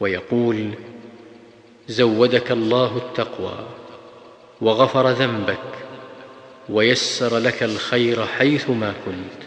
ويقول زودك الله التقوى وغفر ذنبك ويسر لك الخير حيثما كنت.